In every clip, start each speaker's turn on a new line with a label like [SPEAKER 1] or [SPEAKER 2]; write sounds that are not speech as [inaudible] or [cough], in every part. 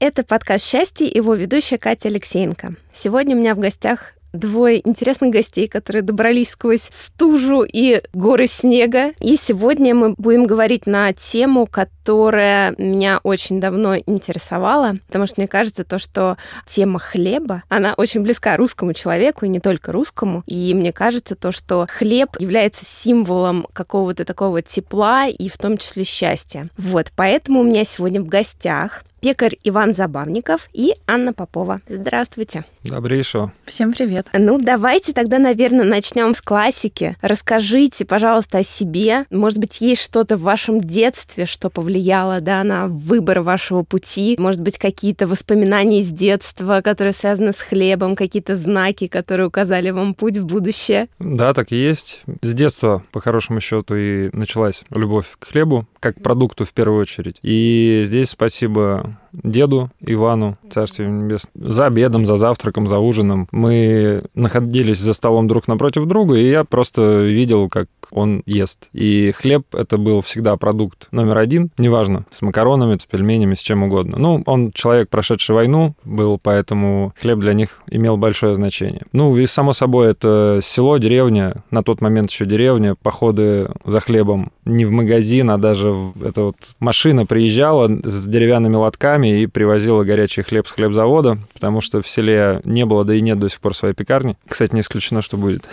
[SPEAKER 1] Это подкаст «Счастье» и его ведущая Катя Алексеенко. Сегодня у меня в гостях двое интересных гостей, которые добрались сквозь стужу и горы снега. И сегодня мы будем говорить на тему, которая меня очень давно интересовала, потому что мне кажется, то, что тема хлеба, она очень близка русскому человеку, и не только русскому. И мне кажется, то, что хлеб является символом какого-то такого тепла и в том числе счастья. Вот, поэтому у меня сегодня в гостях пекарь Иван Забавников и Анна Попова. Здравствуйте.
[SPEAKER 2] Добрейшего.
[SPEAKER 3] Всем привет.
[SPEAKER 1] Ну, давайте тогда, наверное, начнем с классики. Расскажите, пожалуйста, о себе. Может быть, есть что-то в вашем детстве, что повлияло да, на выбор вашего пути? Может быть, какие-то воспоминания из детства, которые связаны с хлебом, какие-то знаки, которые указали вам путь в будущее?
[SPEAKER 2] Да, так и есть. С детства, по хорошему счету, и началась любовь к хлебу, как продукту в первую очередь. И здесь спасибо деду Ивану, Царствие Небесное, за обедом, за завтраком, за ужином. Мы находились за столом друг напротив друга, и я просто видел, как он ест. И хлеб — это был всегда продукт номер один, неважно, с макаронами, с пельменями, с чем угодно. Ну, он человек, прошедший войну, был, поэтому хлеб для них имел большое значение. Ну, и само собой, это село, деревня, на тот момент еще деревня, походы за хлебом не в магазин, а даже это вот машина приезжала с деревянными лотками и привозила горячий хлеб с хлебзавода, потому что в селе не было, да и нет до сих пор своей пекарни. Кстати, не исключено, что будет.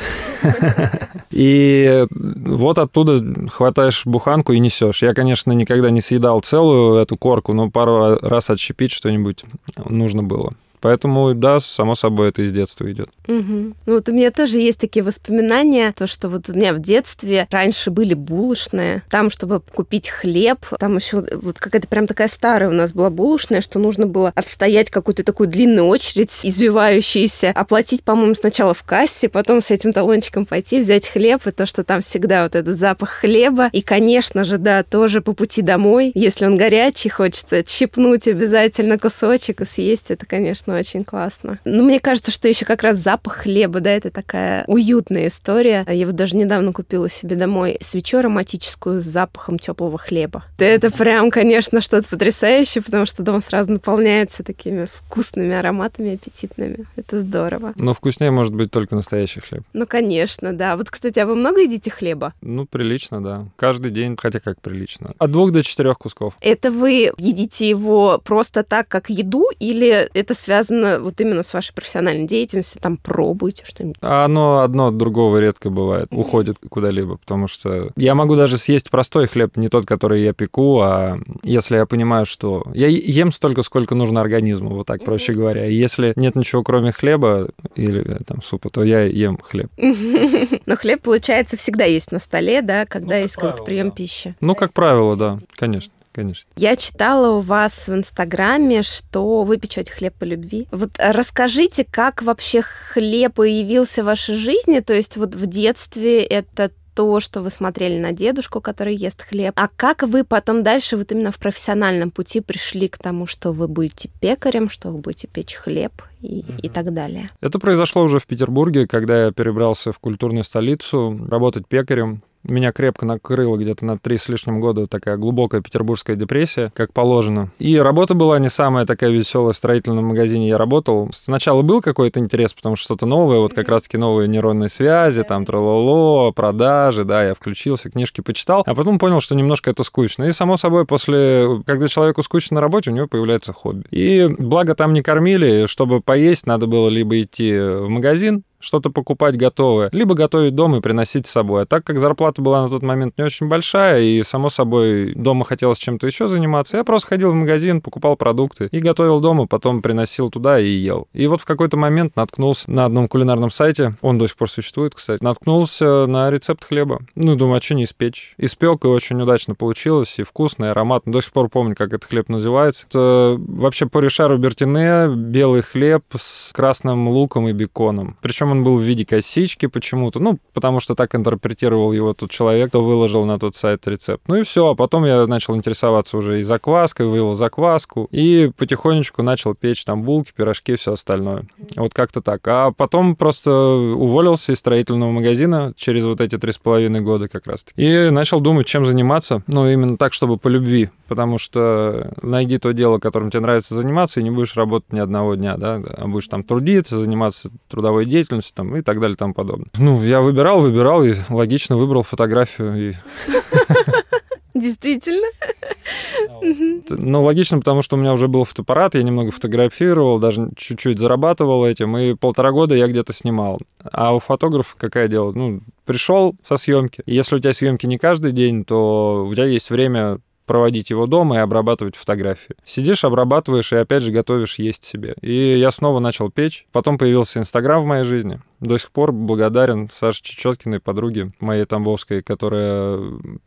[SPEAKER 2] [laughs] И вот оттуда хватаешь буханку и несешь. Я, конечно, никогда не съедал целую эту корку, но пару раз отщепить что-нибудь нужно было. Поэтому, да, само собой, это из детства идет.
[SPEAKER 1] Угу. Ну, вот у меня тоже есть такие воспоминания, то, что вот у меня в детстве раньше были булочные, там, чтобы купить хлеб, там еще вот какая-то прям такая старая у нас была булочная, что нужно было отстоять какую-то такую длинную очередь, извивающуюся, оплатить, по-моему, сначала в кассе, потом с этим талончиком пойти, взять хлеб, и то, что там всегда вот этот запах хлеба. И, конечно же, да, тоже по пути домой, если он горячий, хочется чипнуть обязательно кусочек и съесть, это, конечно, очень классно. Но мне кажется, что еще как раз запах хлеба, да, это такая уютная история. Я вот даже недавно купила себе домой свечу ароматическую с запахом теплого хлеба. Это прям, конечно, что-то потрясающее, потому что дом сразу наполняется такими вкусными ароматами аппетитными. Это здорово.
[SPEAKER 2] Но вкуснее может быть только настоящий хлеб.
[SPEAKER 1] Ну, конечно, да. Вот, кстати, а вы много едите хлеба?
[SPEAKER 2] Ну, прилично, да. Каждый день, хотя как прилично. От двух до четырех кусков.
[SPEAKER 1] Это вы едите его просто так, как еду, или это связано связано вот именно с вашей профессиональной деятельностью, там пробуете что-нибудь?
[SPEAKER 2] А оно одно от другого редко бывает, уходит куда-либо, потому что я могу даже съесть простой хлеб, не тот, который я пеку, а если я понимаю, что я ем столько, сколько нужно организму, вот так проще говоря. И если нет ничего кроме хлеба или э, там супа, то я ем хлеб. [laughs]
[SPEAKER 1] Но хлеб, получается, всегда есть на столе, да, когда ну, есть какой-то прием пищи.
[SPEAKER 2] Ну, как правило, да, конечно конечно.
[SPEAKER 1] Я читала у вас в Инстаграме, что вы печете хлеб по любви. Вот расскажите, как вообще хлеб появился в вашей жизни? То есть вот в детстве это то, что вы смотрели на дедушку, который ест хлеб. А как вы потом дальше вот именно в профессиональном пути пришли к тому, что вы будете пекарем, что вы будете печь хлеб и, mm и так далее?
[SPEAKER 2] Это произошло уже в Петербурге, когда я перебрался в культурную столицу работать пекарем меня крепко накрыло где-то на три с лишним года такая глубокая петербургская депрессия, как положено. И работа была не самая такая веселая в строительном магазине. Я работал. Сначала был какой-то интерес, потому что что-то новое, вот как раз-таки новые нейронные связи, там трололо, продажи, да, я включился, книжки почитал, а потом понял, что немножко это скучно. И, само собой, после, когда человеку скучно на работе, у него появляется хобби. И благо там не кормили, чтобы поесть, надо было либо идти в магазин, что-то покупать готовое, либо готовить дома и приносить с собой. А так как зарплата была на тот момент не очень большая, и, само собой, дома хотелось чем-то еще заниматься, я просто ходил в магазин, покупал продукты и готовил дома, потом приносил туда и ел. И вот в какой-то момент наткнулся на одном кулинарном сайте, он до сих пор существует, кстати, наткнулся на рецепт хлеба. Ну, думаю, а что не испечь? Испек, и очень удачно получилось, и вкусно, и ароматно. До сих пор помню, как этот хлеб называется. Это вообще по Ришару Бертине белый хлеб с красным луком и беконом. Причем он был в виде косички почему-то, ну, потому что так интерпретировал его тот человек, кто выложил на тот сайт рецепт. Ну и все, а потом я начал интересоваться уже и закваской, вывел закваску, и потихонечку начал печь там булки, пирожки, все остальное. Вот как-то так. А потом просто уволился из строительного магазина через вот эти три с половиной года как раз. И начал думать, чем заниматься. Ну, именно так, чтобы по любви. Потому что найди то дело, которым тебе нравится заниматься, и не будешь работать ни одного дня, да, а будешь там трудиться, заниматься трудовой деятельностью там, и так далее и тому подобное. Ну, я выбирал, выбирал, и логично выбрал фотографию. И... [laughs]
[SPEAKER 1] Действительно. [laughs]
[SPEAKER 2] Ну, логично, потому что у меня уже был фотоаппарат, я немного фотографировал, даже чуть-чуть зарабатывал этим, и полтора года я где-то снимал. А у фотографа какая дело? Ну, пришел со съемки. Если у тебя съемки не каждый день, то у тебя есть время проводить его дома и обрабатывать фотографии. Сидишь, обрабатываешь и опять же готовишь есть себе. И я снова начал печь. Потом появился Инстаграм в моей жизни. До сих пор благодарен Саше Чечеткиной, подруге моей Тамбовской, которая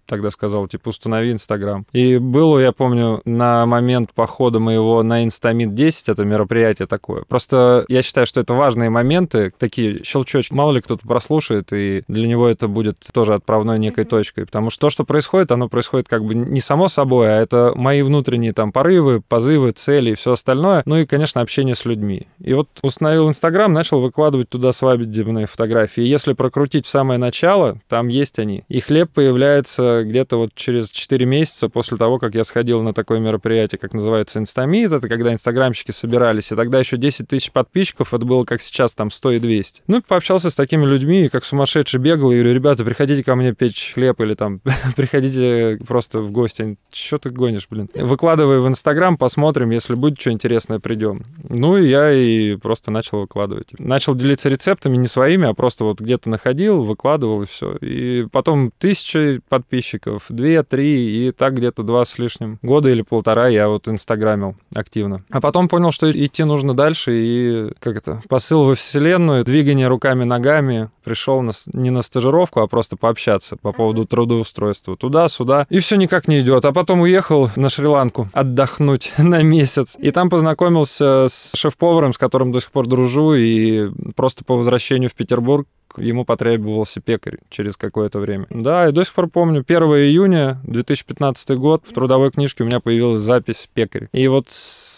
[SPEAKER 2] тогда сказала, типа, установи Инстаграм. И было, я помню, на момент похода моего на Инстамит 10, это мероприятие такое. Просто я считаю, что это важные моменты, такие щелчочки. Мало ли кто-то прослушает, и для него это будет тоже отправной некой точкой. Потому что то, что происходит, оно происходит как бы не само собой, а это мои внутренние там порывы, позывы, цели и все остальное. Ну и, конечно, общение с людьми. И вот установил Инстаграм, начал выкладывать туда свадебные фотографии. Если прокрутить в самое начало, там есть они. И хлеб появляется где-то вот через 4 месяца после того, как я сходил на такое мероприятие, как называется Инстамит. Это когда инстаграмщики собирались. И тогда еще 10 тысяч подписчиков, это было как сейчас там 100 и 200. Ну пообщался с такими людьми, и как сумасшедший бегал, и говорю, ребята, приходите ко мне печь хлеб или там [laughs] приходите просто в гости что ты гонишь, блин? Выкладывай в Инстаграм, посмотрим, если будет что интересное, придем. Ну и я и просто начал выкладывать. Начал делиться рецептами не своими, а просто вот где-то находил, выкладывал и все. И потом тысячи подписчиков, две, три, и так где-то два с лишним года или полтора я вот инстаграмил активно. А потом понял, что идти нужно дальше, и как это, посыл во вселенную, двигание руками-ногами, пришел на, не на стажировку, а просто пообщаться по поводу трудоустройства. Туда-сюда. И все никак не идет. А потом уехал на Шри-Ланку отдохнуть [laughs] на месяц. И там познакомился с шеф-поваром, с которым до сих пор дружу, и просто по возвращению в Петербург ему потребовался пекарь через какое-то время. Да, и до сих пор помню, 1 июня 2015 год в трудовой книжке у меня появилась запись пекарь. И вот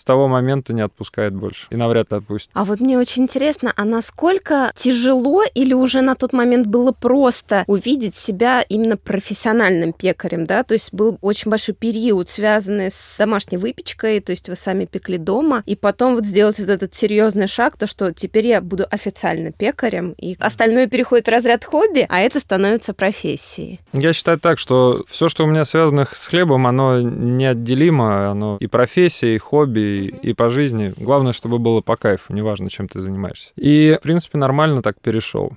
[SPEAKER 2] с того момента не отпускает больше. И навряд ли отпустит.
[SPEAKER 1] А вот мне очень интересно, а насколько тяжело или уже на тот момент было просто увидеть себя именно профессиональным пекарем, да? То есть был очень большой период, связанный с домашней выпечкой, то есть вы сами пекли дома, и потом вот сделать вот этот серьезный шаг, то, что теперь я буду официально пекарем, и остальное переходит в разряд хобби, а это становится профессией.
[SPEAKER 2] Я считаю так, что все, что у меня связано с хлебом, оно неотделимо, оно и профессия, и хобби, и, по жизни. Главное, чтобы было по кайфу, неважно, чем ты занимаешься. И, в принципе, нормально так перешел.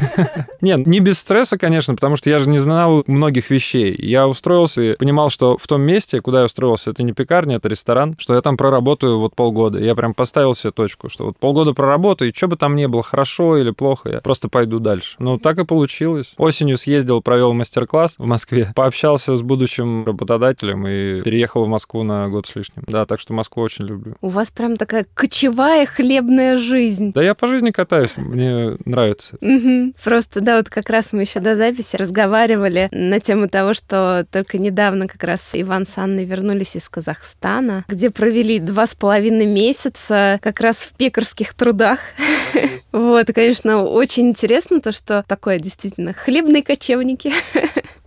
[SPEAKER 2] [laughs] Нет, не без стресса, конечно, потому что я же не знал многих вещей. Я устроился и понимал, что в том месте, куда я устроился, это не пекарня, это ресторан, что я там проработаю вот полгода. Я прям поставил себе точку, что вот полгода проработаю, и что бы там ни было, хорошо или плохо, я просто пойду дальше. Ну, так и получилось. Осенью съездил, провел мастер-класс в Москве, пообщался с будущим работодателем и переехал в Москву на год с лишним. Да, так что Москву очень люблю.
[SPEAKER 1] У вас прям такая кочевая хлебная жизнь.
[SPEAKER 2] Да я по жизни катаюсь, мне нравится.
[SPEAKER 1] Угу. Просто, да, вот как раз мы еще до записи разговаривали на тему того, что только недавно как раз Иван с Анной вернулись из Казахстана, где провели два с половиной месяца как раз в пекарских трудах. [laughs] Вот, конечно, очень интересно то, что такое действительно хлебные кочевники.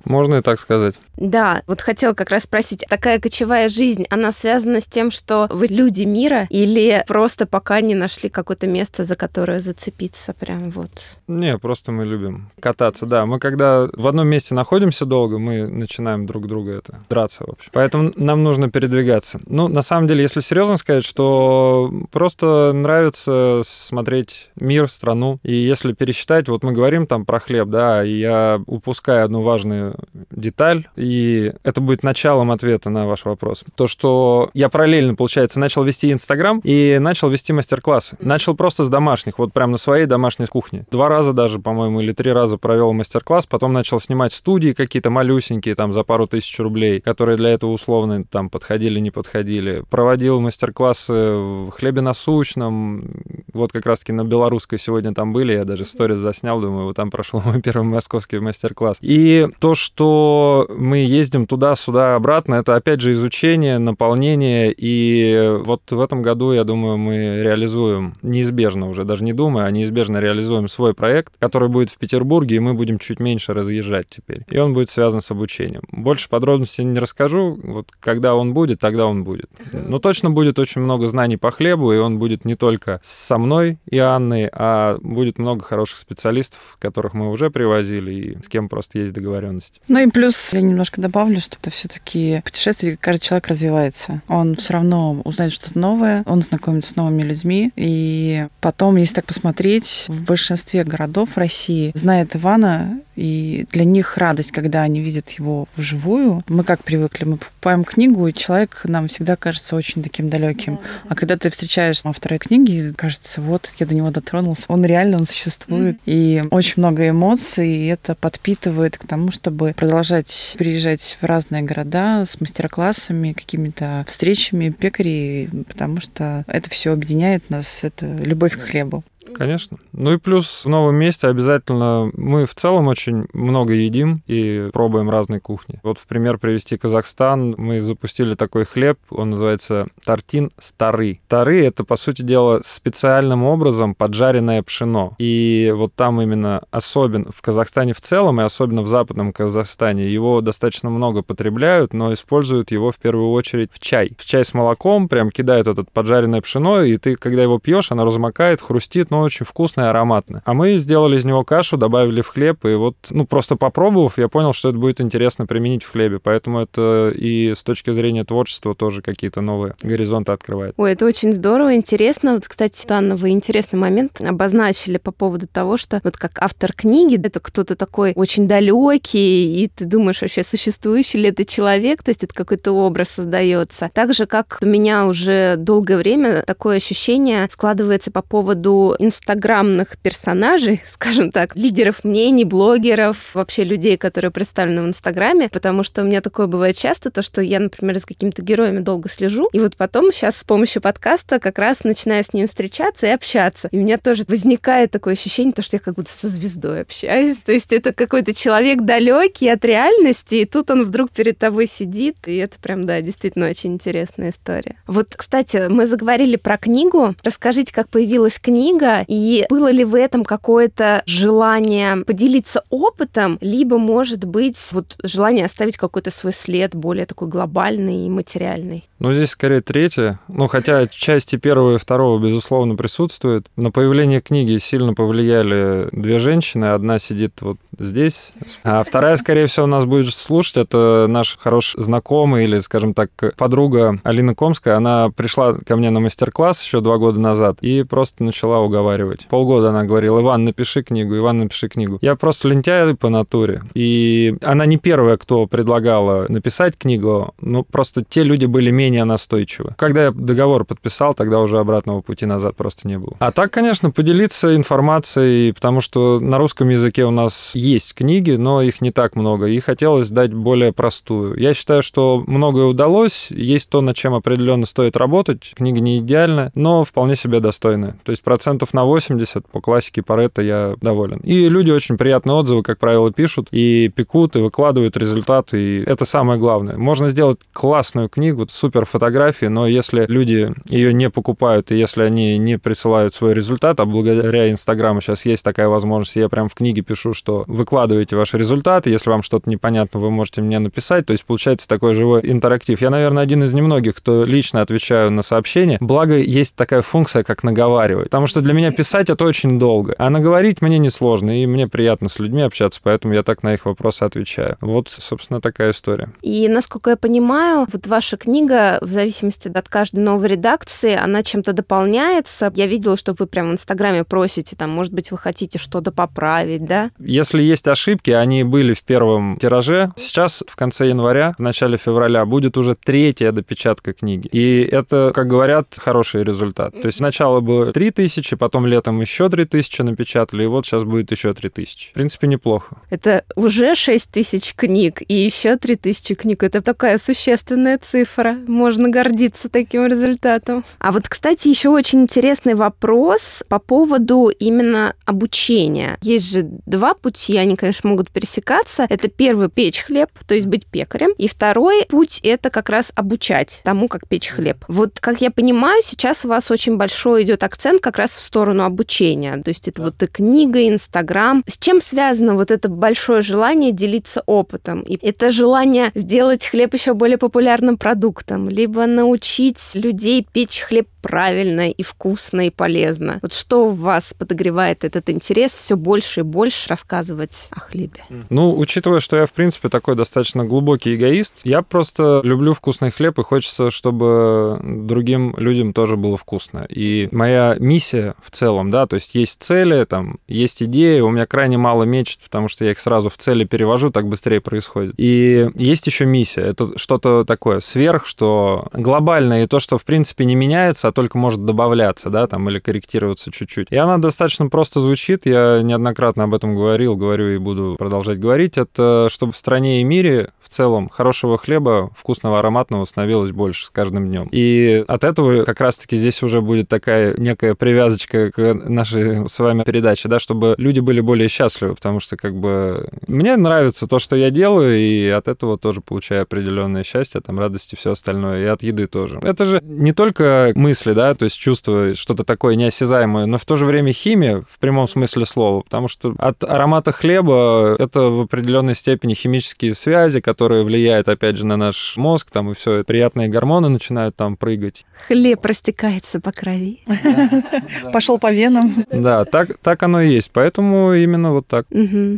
[SPEAKER 2] Можно и так сказать.
[SPEAKER 1] Да, вот хотел как раз спросить, такая кочевая жизнь, она связана с тем, что вы люди мира или просто пока не нашли какое-то место, за которое зацепиться прям вот?
[SPEAKER 2] Не, просто мы любим кататься, да. Мы когда в одном месте находимся долго, мы начинаем друг друга это драться, в общем. Поэтому нам нужно передвигаться. Ну, на самом деле, если серьезно сказать, что просто нравится смотреть мир, страну. И если пересчитать, вот мы говорим там про хлеб, да, и я упускаю одну важную деталь, и это будет началом ответа на ваш вопрос. То, что я параллельно, получается, начал вести Инстаграм и начал вести мастер-классы. Начал просто с домашних, вот прям на своей домашней кухне. Два раза даже, по-моему, или три раза провел мастер-класс, потом начал снимать студии какие-то малюсенькие, там, за пару тысяч рублей, которые для этого условно там подходили, не подходили. Проводил мастер-классы в хлебе насущном, вот как раз-таки на белорусской сегодня там были, я даже сторис заснял, думаю, вот там прошел [laughs] мой первый московский мастер-класс. И то, что мы ездим туда-сюда обратно, это опять же изучение, наполнение, и вот в этом году, я думаю, мы реализуем неизбежно уже, даже не думаю, а неизбежно реализуем свой проект, который будет в Петербурге, и мы будем чуть меньше разъезжать теперь. И он будет связан с обучением. Больше подробностей не расскажу, вот когда он будет, тогда он будет. Но точно будет очень много знаний по хлебу, и он будет не только со мной и Анной, а будет много хороших специалистов, которых мы уже привозили, и с кем просто есть договоренность.
[SPEAKER 3] Ну и плюс я немножко добавлю, что это все-таки путешествие, каждый человек развивается. Он все равно узнает что-то новое, он знакомится с новыми людьми, и потом, если так посмотреть, в большинстве городов России знает Ивана и для них радость, когда они видят его вживую. Мы как привыкли, мы покупаем книгу, и человек нам всегда кажется очень таким далеким. А когда ты встречаешь автора книги, кажется, вот я до него дотронулся, он реально, он существует. И очень много эмоций, и это подпитывает к тому, чтобы продолжать приезжать в разные города с мастер-классами, какими-то встречами пекарей, потому что это все объединяет нас, это любовь к хлебу.
[SPEAKER 2] Конечно. Ну и плюс в новом месте обязательно мы в целом очень много едим и пробуем разные кухни. Вот в пример привести Казахстан. Мы запустили такой хлеб, он называется тартин стары. Тары — это, по сути дела, специальным образом поджаренное пшено. И вот там именно особенно в Казахстане в целом и особенно в западном Казахстане его достаточно много потребляют, но используют его в первую очередь в чай. В чай с молоком прям кидают этот поджаренное пшено, и ты, когда его пьешь, оно размокает, хрустит, но очень вкусное и ароматное. А мы сделали из него кашу, добавили в хлеб, и вот, ну, просто попробовав, я понял, что это будет интересно применить в хлебе. Поэтому это и с точки зрения творчества тоже какие-то новые горизонты открывает.
[SPEAKER 1] Ой, это очень здорово, интересно. Вот, кстати, Анна, вы интересный момент обозначили по поводу того, что вот как автор книги, это кто-то такой очень далекий, и ты думаешь, вообще существующий ли это человек, то есть это какой-то образ создается. Так же, как у меня уже долгое время такое ощущение складывается по поводу инстаграмных персонажей, [laughs] скажем так, лидеров мнений, блогеров, вообще людей, которые представлены в Инстаграме, потому что у меня такое бывает часто, то, что я, например, с какими-то героями долго слежу, и вот потом сейчас с помощью подкаста как раз начинаю с ним встречаться и общаться. И у меня тоже возникает такое ощущение, то, что я как будто со звездой общаюсь. То есть это какой-то человек далекий от реальности, и тут он вдруг перед тобой сидит, и это прям, да, действительно очень интересная история. Вот, кстати, мы заговорили про книгу. Расскажите, как появилась книга, и было ли в этом какое-то желание поделиться опытом, либо, может быть, вот желание оставить какой-то свой след более такой глобальный и материальный?
[SPEAKER 2] Ну, здесь скорее третье. Ну, хотя части первого и второго, безусловно, присутствуют. На появление книги сильно повлияли две женщины. Одна сидит вот здесь, а вторая, скорее всего, нас будет слушать. Это наш хороший знакомый или, скажем так, подруга Алина Комская. Она пришла ко мне на мастер-класс еще два года назад и просто начала уговаривать. Полгода она говорила, Иван, напиши книгу, Иван, напиши книгу. Я просто лентяй по натуре. И она не первая, кто предлагала написать книгу, но просто те люди были менее настойчивы. Когда я договор подписал, тогда уже обратного пути назад просто не было. А так, конечно, поделиться информацией, потому что на русском языке у нас есть книги, но их не так много, и хотелось дать более простую. Я считаю, что многое удалось, есть то, над чем определенно стоит работать. Книга не идеальная, но вполне себе достойная. То есть процентов на на 80, по классике Паретта я доволен. И люди очень приятные отзывы, как правило, пишут, и пекут, и выкладывают результаты, и это самое главное. Можно сделать классную книгу, супер фотографии, но если люди ее не покупают, и если они не присылают свой результат, а благодаря Инстаграму сейчас есть такая возможность, я прям в книге пишу, что выкладываете ваши результаты, если вам что-то непонятно, вы можете мне написать, то есть получается такой живой интерактив. Я, наверное, один из немногих, кто лично отвечаю на сообщения, благо есть такая функция, как наговаривать, потому что для меня писать это очень долго, а наговорить мне несложно, и мне приятно с людьми общаться, поэтому я так на их вопросы отвечаю. Вот, собственно, такая история.
[SPEAKER 1] И, насколько я понимаю, вот ваша книга, в зависимости от каждой новой редакции, она чем-то дополняется. Я видела, что вы прям в Инстаграме просите, там, может быть, вы хотите что-то поправить, да?
[SPEAKER 2] Если есть ошибки, они были в первом тираже. Сейчас, в конце января, в начале февраля, будет уже третья допечатка книги. И это, как говорят, хороший результат. То есть сначала было 3000, потом летом еще 3000 напечатали, и вот сейчас будет еще 3000. В принципе, неплохо.
[SPEAKER 1] Это уже 6000 книг, и еще 3000 книг. Это такая существенная цифра. Можно гордиться таким результатом. А вот, кстати, еще очень интересный вопрос по поводу именно обучения. Есть же два пути, они, конечно, могут пересекаться. Это первый – печь хлеб, то есть быть пекарем. И второй путь – это как раз обучать тому, как печь хлеб. Вот, как я понимаю, сейчас у вас очень большой идет акцент как раз в сторону обучения. То есть это да. вот и книга, и Инстаграм. С чем связано вот это большое желание делиться опытом? И это желание сделать хлеб еще более популярным продуктом, либо научить людей печь хлеб правильно и вкусно и полезно. Вот что у вас подогревает этот интерес все больше и больше рассказывать о хлебе?
[SPEAKER 2] Ну, учитывая, что я, в принципе, такой достаточно глубокий эгоист, я просто люблю вкусный хлеб и хочется, чтобы другим людям тоже было вкусно. И моя миссия в целом, да, то есть есть цели, там, есть идеи, у меня крайне мало мечт, потому что я их сразу в цели перевожу, так быстрее происходит. И есть еще миссия, это что-то такое сверх, что глобальное, и то, что, в принципе, не меняется, а только может добавляться, да, там, или корректироваться чуть-чуть. И она достаточно просто звучит, я неоднократно об этом говорил, говорю и буду продолжать говорить, это чтобы в стране и мире в целом хорошего хлеба, вкусного, ароматного становилось больше с каждым днем. И от этого как раз-таки здесь уже будет такая некая привязочка к нашей с вами передаче, да, чтобы люди были более счастливы, потому что как бы мне нравится то, что я делаю, и от этого тоже получаю определенное счастье, там, радость и все остальное, и от еды тоже. Это же не только мысли, да, то есть чувство что-то такое неосязаемое, но в то же время химия в прямом смысле слова, потому что от аромата хлеба это в определенной степени химические связи, которые влияют, опять же, на наш мозг, там и все, приятные гормоны начинают там прыгать.
[SPEAKER 1] Хлеб растекается по крови. [laughs]
[SPEAKER 3] Пошел по венам.
[SPEAKER 2] Да, так, так оно и есть, поэтому именно вот так.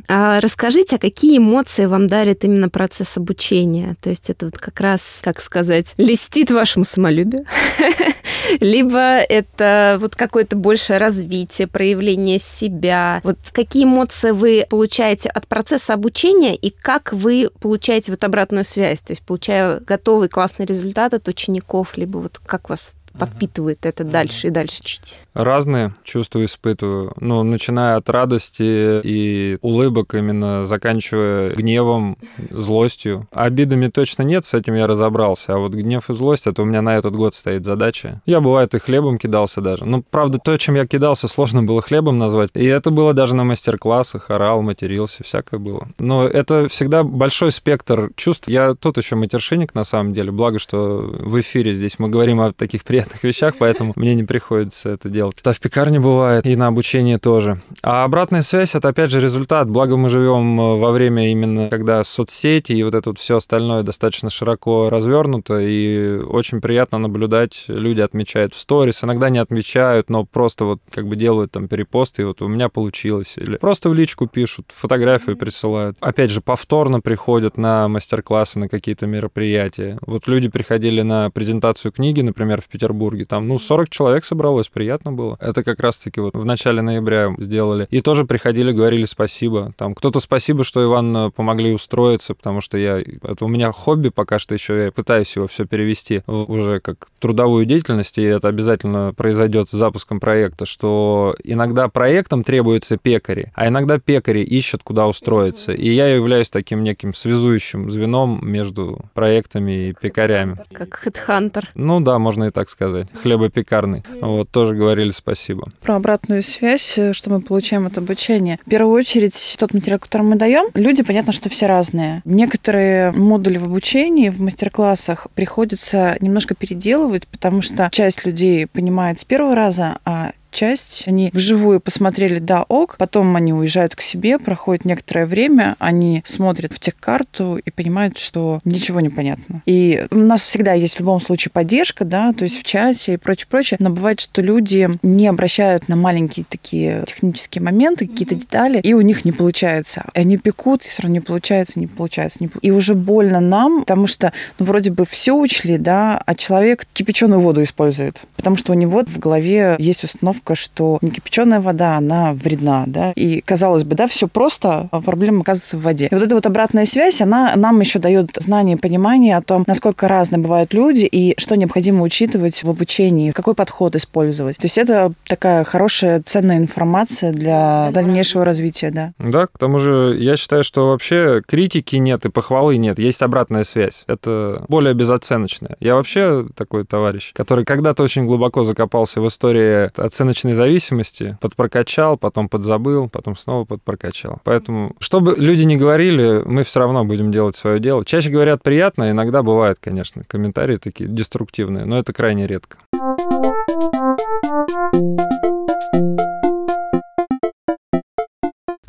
[SPEAKER 1] А расскажите, а какие эмоции вам дарит именно процесс обучения? То есть это вот как раз, как сказать, листит вашему самолюбию? [laughs] либо это вот какое-то большее развитие, проявление себя. Вот какие эмоции вы получаете от процесса обучения и как вы получаете вот обратную связь, то есть получая готовый классный результат от учеников, либо вот как вас подпитывает это дальше и дальше чуть.
[SPEAKER 2] Разные чувства испытываю. Ну, начиная от радости и улыбок, именно заканчивая гневом, злостью. Обидами точно нет, с этим я разобрался. А вот гнев и злость, это у меня на этот год стоит задача. Я, бывает, и хлебом кидался даже. Ну, правда, то, чем я кидался, сложно было хлебом назвать. И это было даже на мастер-классах, орал, матерился, всякое было. Но это всегда большой спектр чувств. Я тут еще матершинник, на самом деле. Благо, что в эфире здесь мы говорим о таких приятных приятных вещах, поэтому мне не приходится это делать. Это в пекарне бывает, и на обучении тоже. А обратная связь — это, опять же, результат. Благо мы живем э, во время именно, когда соцсети и вот это вот все остальное достаточно широко развернуто, и очень приятно наблюдать. Люди отмечают в сторис, иногда не отмечают, но просто вот как бы делают там перепосты, и вот у меня получилось. Или просто в личку пишут, фотографию присылают. Опять же, повторно приходят на мастер-классы, на какие-то мероприятия. Вот люди приходили на презентацию книги, например, в Петербург, Петербурге. Там, ну, 40 человек собралось, приятно было. Это как раз-таки вот в начале ноября сделали. И тоже приходили, говорили спасибо. Там кто-то спасибо, что Иван э, помогли устроиться, потому что я... Это у меня хобби пока что еще, я пытаюсь его все перевести уже как трудовую деятельность, и это обязательно произойдет с запуском проекта, что иногда проектам требуются пекари, а иногда пекари ищут, куда устроиться. И я являюсь таким неким связующим звеном между проектами и пекарями.
[SPEAKER 1] Как хедхантер.
[SPEAKER 2] Ну да, можно и так сказать сказать, хлебопекарный. Вот, тоже говорили спасибо.
[SPEAKER 3] Про обратную связь, э, что мы получаем от обучения. В первую очередь, тот материал, который мы даем, люди, понятно, что все разные. Некоторые модули в обучении, в мастер-классах приходится немножко переделывать, потому что часть людей понимает с первого раза, а часть. Они вживую посмотрели, да, ок, потом они уезжают к себе, проходит некоторое время, они смотрят в техкарту и понимают, что ничего не понятно. И у нас всегда есть в любом случае поддержка, да, то есть в чате и прочее, прочее, но бывает, что люди не обращают на маленькие такие технические моменты, какие-то детали, и у них не получается. Они пекут, и все равно не получается, не получается. Не... И уже больно нам, потому что ну, вроде бы все учли, да, а человек кипяченую воду использует, потому что у него в голове есть установка установка, что некипяченая вода, она вредна, да, и казалось бы, да, все просто, а проблема оказывается в воде. И вот эта вот обратная связь, она нам еще дает знание и понимание о том, насколько разные бывают люди и что необходимо учитывать в обучении, какой подход использовать. То есть это такая хорошая, ценная информация для дальнейшего развития, да.
[SPEAKER 2] Да, к тому же я считаю, что вообще критики нет и похвалы нет, есть обратная связь. Это более безоценочная. Я вообще такой товарищ, который когда-то очень глубоко закопался в истории оценочной рыночной зависимости, подпрокачал, потом подзабыл, потом снова подпрокачал. Поэтому, чтобы люди не говорили, мы все равно будем делать свое дело. Чаще говорят приятно, иногда бывают, конечно, комментарии такие деструктивные, но это крайне редко.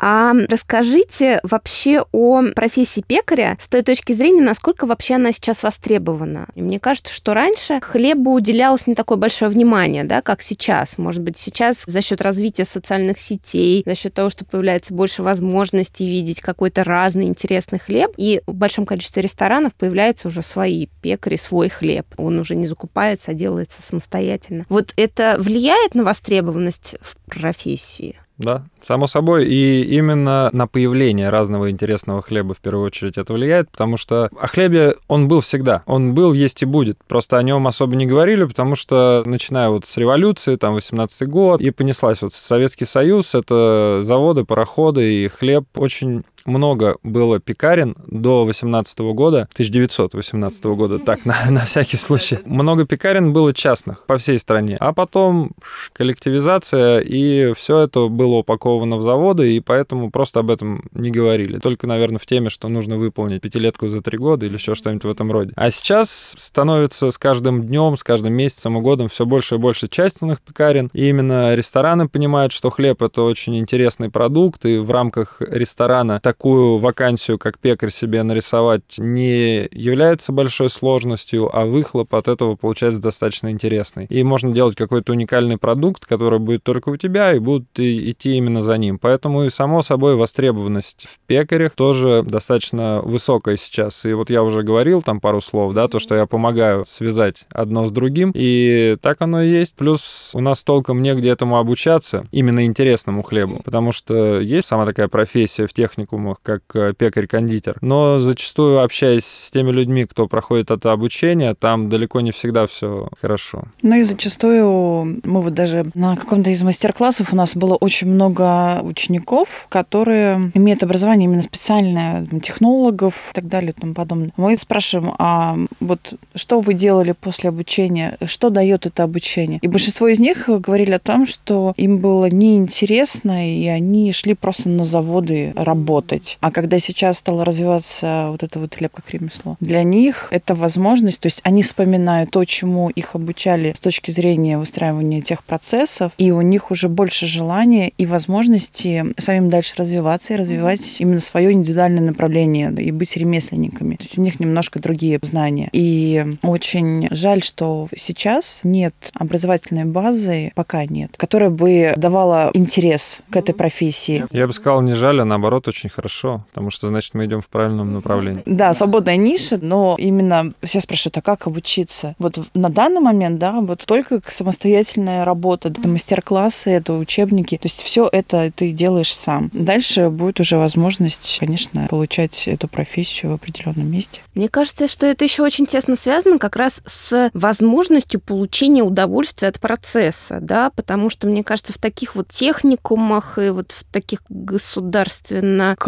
[SPEAKER 1] А расскажите вообще о профессии пекаря с той точки зрения, насколько вообще она сейчас востребована. Мне кажется, что раньше хлебу уделялось не такое большое внимание, да, как сейчас. Может быть, сейчас за счет развития социальных сетей, за счет того, что появляется больше возможностей видеть какой-то разный интересный хлеб, и в большом количестве ресторанов появляются уже свои пекари, свой хлеб. Он уже не закупается, а делается самостоятельно. Вот это влияет на востребованность в профессии?
[SPEAKER 2] Да, само собой. И именно на появление разного интересного хлеба в первую очередь это влияет, потому что о хлебе он был всегда. Он был, есть и будет. Просто о нем особо не говорили, потому что начиная вот с революции, там 18 год, и понеслась вот Советский Союз, это заводы, пароходы, и хлеб очень много было пекарен до 18 года, 1918 года, так, [laughs] на, на всякий случай. Много пекарен было частных по всей стране. А потом коллективизация, и все это было упаковано в заводы, и поэтому просто об этом не говорили. Только, наверное, в теме, что нужно выполнить пятилетку за три года или еще что-нибудь в этом роде. А сейчас становится с каждым днем, с каждым месяцем и годом все больше и больше частных пекарен. И именно рестораны понимают, что хлеб — это очень интересный продукт, и в рамках ресторана так такую вакансию, как пекарь себе нарисовать, не является большой сложностью, а выхлоп от этого получается достаточно интересный. И можно делать какой-то уникальный продукт, который будет только у тебя, и будут идти именно за ним. Поэтому и, само собой, востребованность в пекарях тоже достаточно высокая сейчас. И вот я уже говорил там пару слов, да, то, что я помогаю связать одно с другим, и так оно и есть. Плюс у нас толком негде этому обучаться, именно интересному хлебу, потому что есть сама такая профессия в техникумах, знакомых, как э, пекарь-кондитер. Но зачастую, общаясь с теми людьми, кто проходит это обучение, там далеко не всегда все хорошо.
[SPEAKER 3] Ну и зачастую мы вот даже на каком-то из мастер-классов у нас было очень много учеников, которые имеют образование именно специальное, технологов и так далее и тому подобное. Мы спрашиваем, а вот что вы делали после обучения, что дает это обучение? И большинство из них говорили о том, что им было неинтересно, и они шли просто на заводы работать работать. А когда сейчас стало развиваться вот это вот хлеб как ремесло, для них это возможность, то есть они вспоминают то, чему их обучали с точки зрения выстраивания тех процессов, и у них уже больше желания и возможности самим дальше развиваться и развивать именно свое индивидуальное направление и быть ремесленниками. То есть у них немножко другие знания. И очень жаль, что сейчас нет образовательной базы, пока нет, которая бы давала интерес к этой профессии.
[SPEAKER 2] Я бы сказал, не жаль, а наоборот очень хорошо хорошо, потому что, значит, мы идем в правильном направлении.
[SPEAKER 3] Да, свободная ниша, но именно все спрашивают, а как обучиться? Вот на данный момент, да, вот только самостоятельная работа, это мастер-классы, это учебники. То есть все это ты делаешь сам. Дальше будет уже возможность, конечно, получать эту профессию в определенном месте.
[SPEAKER 1] Мне кажется, что это еще очень тесно связано как раз с возможностью получения удовольствия от процесса, да, потому что, мне кажется, в таких вот техникумах и вот в таких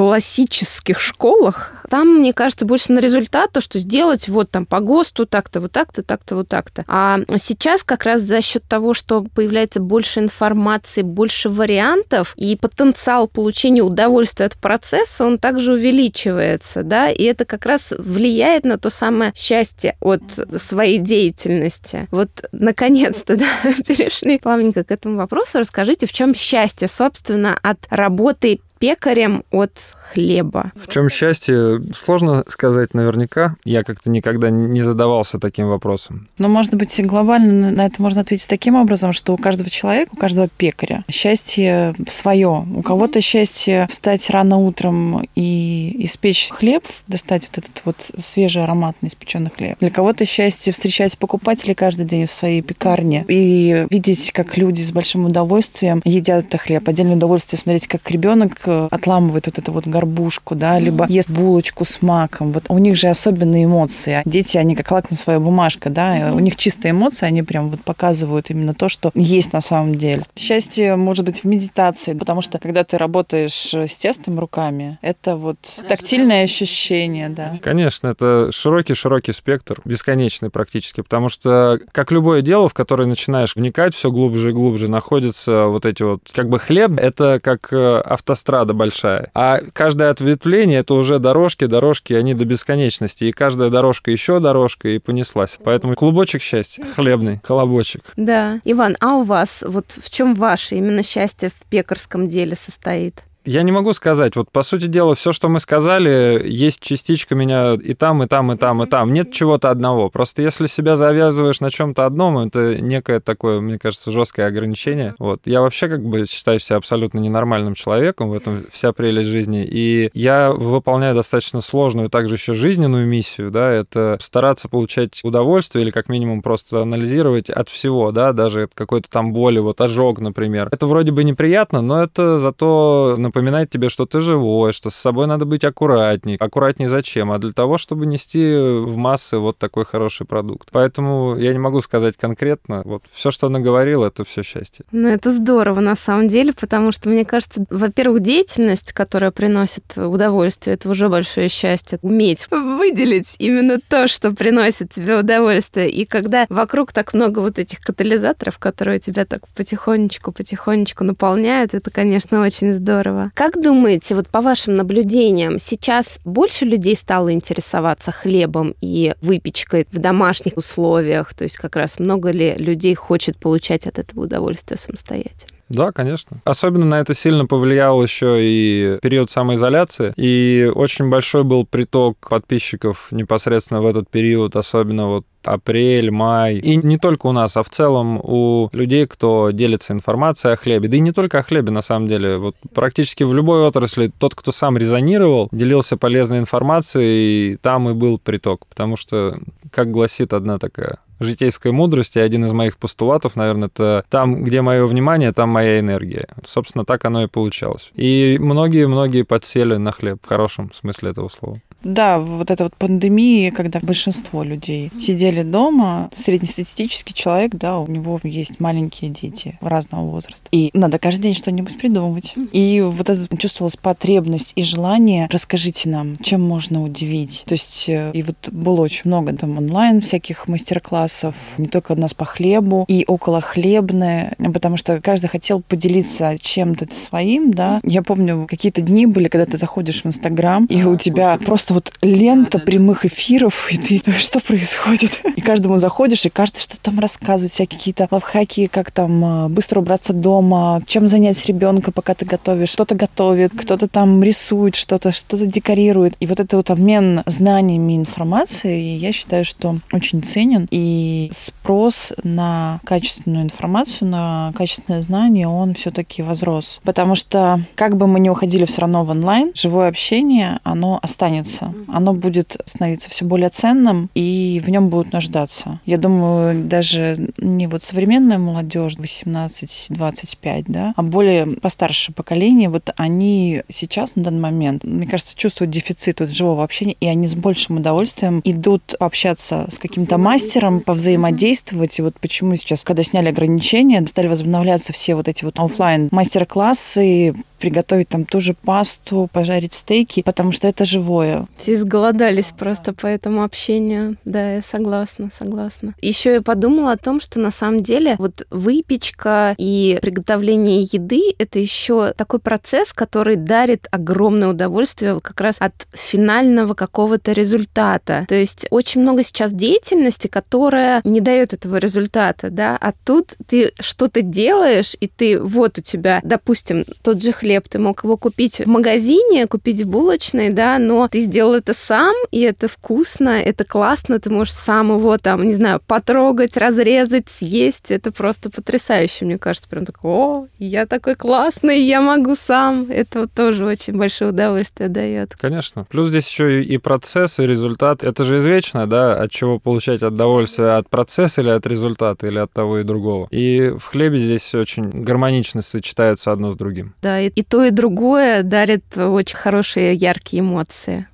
[SPEAKER 1] государственно-классических школах, там, мне кажется, больше на результат, то, что сделать вот там по ГОСТу так-то, вот так-то, так-то, вот так-то. А сейчас как раз за счет того, что появляется больше информации, больше вариантов, и потенциал получения удовольствия от процесса, он также увеличивается, да, и это как раз влияет на то самое счастье от своей деятельности. Вот, наконец-то, [laughs] да, перешли плавненько к этому вопросу. Расскажите, в чем счастье, собственно, от работы пекарем от хлеба.
[SPEAKER 2] В чем счастье? Сложно сказать наверняка. Я как-то никогда не задавался таким вопросом.
[SPEAKER 3] Но, может быть, глобально на это можно ответить таким образом, что у каждого человека, у каждого пекаря счастье свое. У кого-то счастье встать рано утром и испечь хлеб, достать вот этот вот свежий ароматный испеченный хлеб. Для кого-то счастье встречать покупателей каждый день в своей пекарне и видеть, как люди с большим удовольствием едят этот хлеб. Отдельное удовольствие смотреть, как ребенок э, отламывает вот эту вот горбушку, да, либо ест булочку с маком. Вот у них же особенные эмоции. Дети, они как лакмусовая бумажка, да, у них чистые эмоции, они прям вот показывают именно то, что есть на самом деле. Счастье может быть в медитации, потому что когда ты работаешь с тестом руками, это вот тактильное ощущение, да.
[SPEAKER 2] Конечно, это широкий-широкий спектр, бесконечный практически, потому что, как любое дело, в которое начинаешь вникать все глубже и глубже, находятся вот эти вот, как бы хлеб, это как э, автострада большая, а каждое ответвление это уже дорожки, дорожки, они до бесконечности. И каждая дорожка еще дорожка и понеслась. Поэтому клубочек счастья, [laughs] хлебный, колобочек.
[SPEAKER 1] Да. Иван, а у вас, вот в чем ваше именно счастье в пекарском деле состоит?
[SPEAKER 2] Я не могу сказать. Вот, по сути дела, все, что мы сказали, есть частичка меня и там, и там, и там, и там. Нет чего-то одного. Просто если себя завязываешь на чем-то одном, это некое такое, мне кажется, жесткое ограничение. Вот. Я вообще как бы считаю себя абсолютно ненормальным человеком, в этом вся прелесть жизни. И я выполняю достаточно сложную, также еще жизненную миссию, да, это стараться получать удовольствие или как минимум просто анализировать от всего, да, даже от какой-то там боли, вот ожог, например. Это вроде бы неприятно, но это зато напоминает тебе, что ты живой, что с собой надо быть аккуратней. Аккуратней зачем? А для того, чтобы нести в массы вот такой хороший продукт. Поэтому я не могу сказать конкретно. Вот все, что она говорила, это все счастье.
[SPEAKER 1] Ну, это здорово на самом деле, потому что, мне кажется, во-первых, деятельность, которая приносит удовольствие, это уже большое счастье. Уметь выделить именно то, что приносит тебе удовольствие. И когда вокруг так много вот этих катализаторов, которые тебя так потихонечку-потихонечку наполняют, это, конечно, очень здорово. Как думаете, вот по вашим наблюдениям, сейчас больше людей стало интересоваться хлебом и выпечкой в домашних условиях? То есть как раз много ли людей хочет получать от этого удовольствие самостоятельно?
[SPEAKER 2] Да, конечно. Особенно на это сильно повлиял еще и период самоизоляции. И очень большой был приток подписчиков непосредственно в этот период, особенно вот апрель, май. И не только у нас, а в целом у людей, кто делится информацией о хлебе. Да и не только о хлебе, на самом деле. Вот практически в любой отрасли тот, кто сам резонировал, делился полезной информацией, там и был приток. Потому что, как гласит одна такая житейской мудрости, один из моих постулатов, наверное, это там, где мое внимание, там моя энергия. Собственно, так оно и получалось. И многие-многие подсели на хлеб, в хорошем смысле этого слова.
[SPEAKER 3] Да, вот эта вот пандемия, когда большинство людей сидели дома, среднестатистический человек, да, у него есть маленькие дети разного возраста. И надо каждый день что-нибудь придумывать. И вот это чувствовалась потребность и желание, расскажите нам, чем можно удивить. То есть, э, и вот было очень много там онлайн всяких мастер-классов, не только у нас по хлебу, и около хлебное, потому что каждый хотел поделиться чем-то своим, да. Я помню, какие-то дни были, когда ты заходишь в Инстаграм, и у тебя просто вот лента прямых эфиров, и ты, [laughs] что происходит? И каждому заходишь, и каждый что там рассказывает, всякие какие-то лавхаки, как там а, быстро убраться дома, чем занять ребенка, пока ты готовишь. Кто-то готовит, кто-то там рисует что-то, что-то декорирует. И вот это вот обмен знаниями, информацией, я считаю, что очень ценен. И спрос на качественную информацию, на качественное знание, он все-таки возрос. Потому что, как бы мы ни уходили все равно в онлайн, живое общение, оно останется меняться. Оно будет становиться все более ценным, и в нем будут нуждаться. Я думаю, даже не вот современная молодежь 18-25, да, а более постарше поколение, вот они сейчас на данный момент, мне кажется, чувствуют дефицит вот живого общения, и они с большим удовольствием идут общаться с каким-то мастером, повзаимодействовать. И вот почему сейчас, когда сняли ограничения, стали возобновляться все вот эти вот офлайн мастер-классы, приготовить там ту же пасту, пожарить стейки, потому что это живое.
[SPEAKER 1] Все изголодались просто по этому общению. Да, я согласна, согласна. Еще я подумала о том, что на самом деле вот выпечка и приготовление еды — это еще такой процесс, который дарит огромное удовольствие как раз от финального какого-то результата. То есть очень много сейчас деятельности, которая не дает этого результата, да, а тут ты что-то делаешь, и ты вот у тебя, допустим, тот же хлеб хлеб, ты мог его купить в магазине, купить в булочной, да, но ты сделал это сам, и это вкусно, это классно, ты можешь сам его там, не знаю, потрогать, разрезать, съесть, это просто потрясающе, мне кажется, прям такой, о, я такой классный, я могу сам, это вот тоже очень большое удовольствие дает.
[SPEAKER 2] Конечно. Плюс здесь еще и процесс, и результат. Это же извечно, да, от чего получать удовольствие, от процесса или от результата, или от того и другого. И в хлебе здесь очень гармонично сочетаются одно с другим.
[SPEAKER 1] Да, и и то, и другое дарит очень хорошие, яркие эмоции.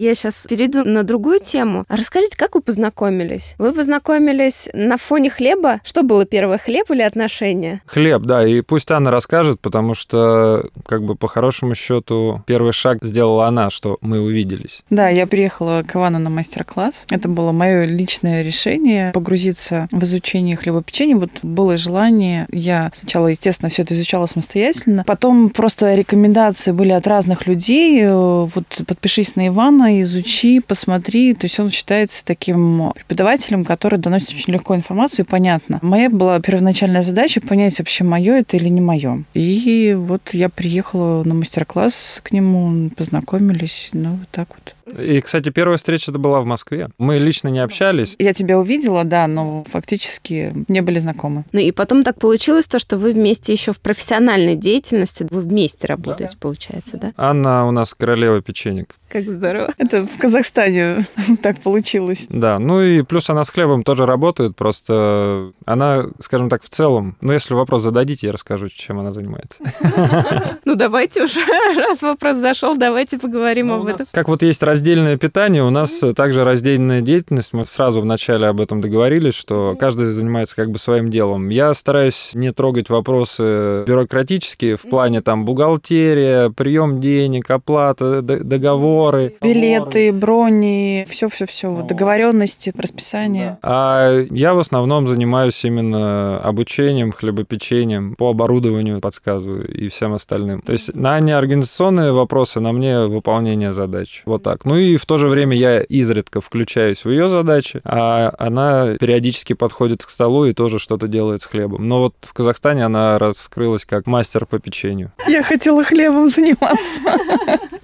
[SPEAKER 1] Я сейчас перейду на другую тему. Расскажите, как вы познакомились? Вы познакомились на фоне хлеба? Что было первое, хлеб или отношения?
[SPEAKER 2] Хлеб, да, и пусть Анна расскажет, потому что, как бы, по хорошему счету, первый шаг сделала она, что мы увиделись.
[SPEAKER 3] Да, я приехала к Ивану на мастер-класс. Это было мое личное решение погрузиться в изучение хлебопечения. Вот было желание. Я сначала, естественно, все это изучала самостоятельно. Потом просто рекомендации были от разных людей. Вот подпишись на Ивана, изучи, посмотри. То есть он считается таким преподавателем, который доносит очень легко информацию и понятно. Моя была первоначальная задача понять вообще, мое это или не мое. И вот я приехала на мастер-класс к нему, познакомились, ну вот так вот.
[SPEAKER 2] И, кстати, первая встреча это была в Москве. Мы лично не общались.
[SPEAKER 3] Я тебя увидела, да, но фактически не были знакомы.
[SPEAKER 1] Ну и потом так получилось то, что вы вместе еще в профессиональной деятельности, вы вместе работаете, да. получается, да?
[SPEAKER 2] Анна у нас королева печенек.
[SPEAKER 1] Как здорово.
[SPEAKER 3] Это в Казахстане [laughs] так получилось.
[SPEAKER 2] Да, ну и плюс она с хлебом тоже работает, просто она, скажем так, в целом, ну если вопрос зададите, я расскажу, чем она занимается. [laughs]
[SPEAKER 1] Ну давайте уже, [laughs] раз вопрос зашел, давайте поговорим ну, об этом.
[SPEAKER 2] Как вот есть раздельное питание, у нас также раздельная деятельность, мы сразу вначале об этом договорились, что каждый занимается как бы своим делом. Я стараюсь не трогать вопросы бюрократические в плане там бухгалтерия, прием денег, оплата, договор, договоры.
[SPEAKER 3] Билеты, брони, все-все-все, договоренности, расписание.
[SPEAKER 2] А я в основном занимаюсь именно обучением, хлебопечением, по оборудованию подсказываю и всем остальным. То есть на неорганизационные вопросы, на мне выполнение задач. Вот так. Ну и в то же время я изредка включаюсь в ее задачи, а она периодически подходит к столу и тоже что-то делает с хлебом. Но вот в Казахстане она раскрылась как мастер по печенью.
[SPEAKER 3] Я хотела хлебом заниматься.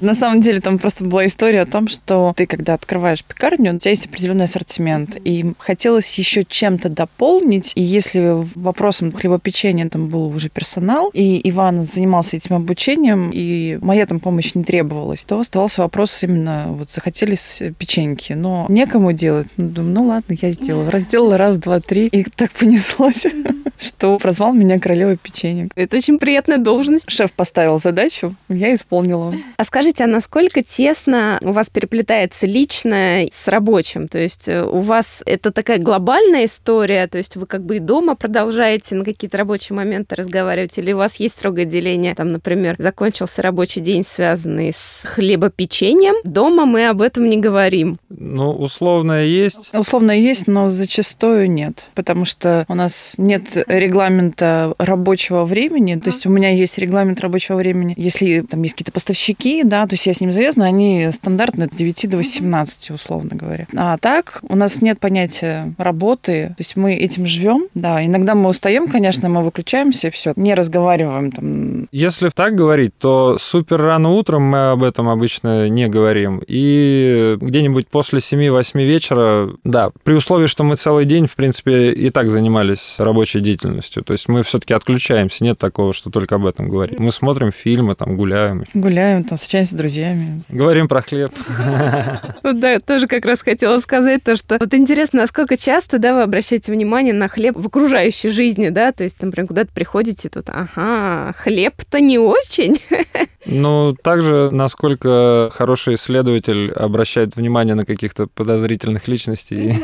[SPEAKER 3] На самом деле там просто была история о том, что ты, когда открываешь пекарню, у тебя есть определенный ассортимент, и хотелось еще чем-то дополнить, и если вопросом хлебопечения там был уже персонал, и Иван занимался этим обучением, и моя там помощь не требовалась, то оставался вопрос именно, вот захотелись печеньки, но некому делать. Ну, думаю, ну ладно, я сделала. Разделала раз, два, три, и так понеслось, [laughs] что прозвал меня королевой печенек.
[SPEAKER 1] Это очень приятная должность.
[SPEAKER 3] Шеф поставил задачу, я исполнила.
[SPEAKER 1] А скажите, а насколько те тесно у вас переплетается личное с рабочим. То есть э, у вас это такая глобальная история, то есть вы как бы и дома продолжаете на какие-то рабочие моменты разговаривать, или у вас есть строгое деление, там, например, закончился рабочий день, связанный с хлебопечением, дома мы об этом не говорим.
[SPEAKER 2] Ну, условное есть.
[SPEAKER 3] Условное есть, но зачастую нет, потому что у нас нет регламента рабочего времени, то есть у меня есть регламент рабочего времени, если там есть какие-то поставщики, да, то есть я с ним завязана, они стандартно от 9 до 18, условно говоря. А так у нас нет понятия работы, то есть мы этим живем. Да, иногда мы устаем, конечно, мы выключаемся, и все, не разговариваем там.
[SPEAKER 2] Если так говорить, то супер рано утром мы об этом обычно не говорим. И где-нибудь после 7-8 вечера, да, при условии, что мы целый день, в принципе, и так занимались рабочей деятельностью. То есть мы все-таки отключаемся, нет такого, что только об этом говорим. Мы смотрим фильмы, там гуляем.
[SPEAKER 3] Гуляем, там встречаемся с друзьями.
[SPEAKER 2] Говорим про хлеб. [laughs]
[SPEAKER 1] Да, тоже как раз хотела сказать то, что вот интересно, насколько часто, да, вы обращаете внимание на хлеб в окружающей жизни, да, то есть, например, куда-то приходите, тут, ага, хлеб-то не очень.
[SPEAKER 2] Ну, также, насколько хороший исследователь обращает внимание на каких-то подозрительных личностей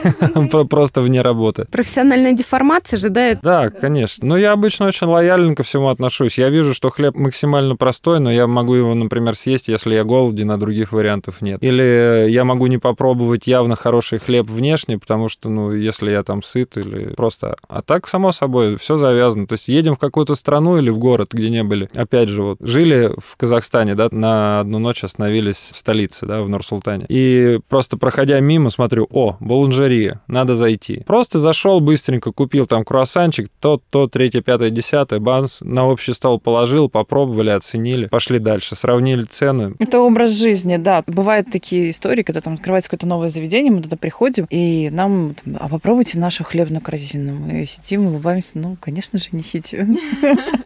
[SPEAKER 2] [laughs] просто вне работы.
[SPEAKER 1] Профессиональная деформация же, да?
[SPEAKER 2] Да, конечно. Но я обычно очень лояльно ко всему отношусь. Я вижу, что хлеб максимально простой, но я могу его, например, съесть, если я голоден, а других вариантов нет. Или я могу не попробовать явно хороший хлеб внешне, потому что, ну, если я там сыт или просто... А так, само собой, все завязано. То есть едем в какую-то страну или в город, где не были. Опять же, вот, жили в Казахстане, да, на одну ночь остановились в столице, да, в Нур-Султане. И просто проходя мимо, смотрю, о, буланжерия, надо зайти. Просто зашел быстренько, купил там круассанчик, тот, то, третье, пятое, десятое, банс, на общий стол положил, попробовали, оценили, пошли дальше, сравнили цены.
[SPEAKER 3] Это образ жизни, да. Бывают такие истории, когда там открывается какое-то новое заведение, мы туда приходим, и нам, а попробуйте нашу хлебную корзину. Мы сидим, улыбаемся, ну, конечно же, несите. [laughs]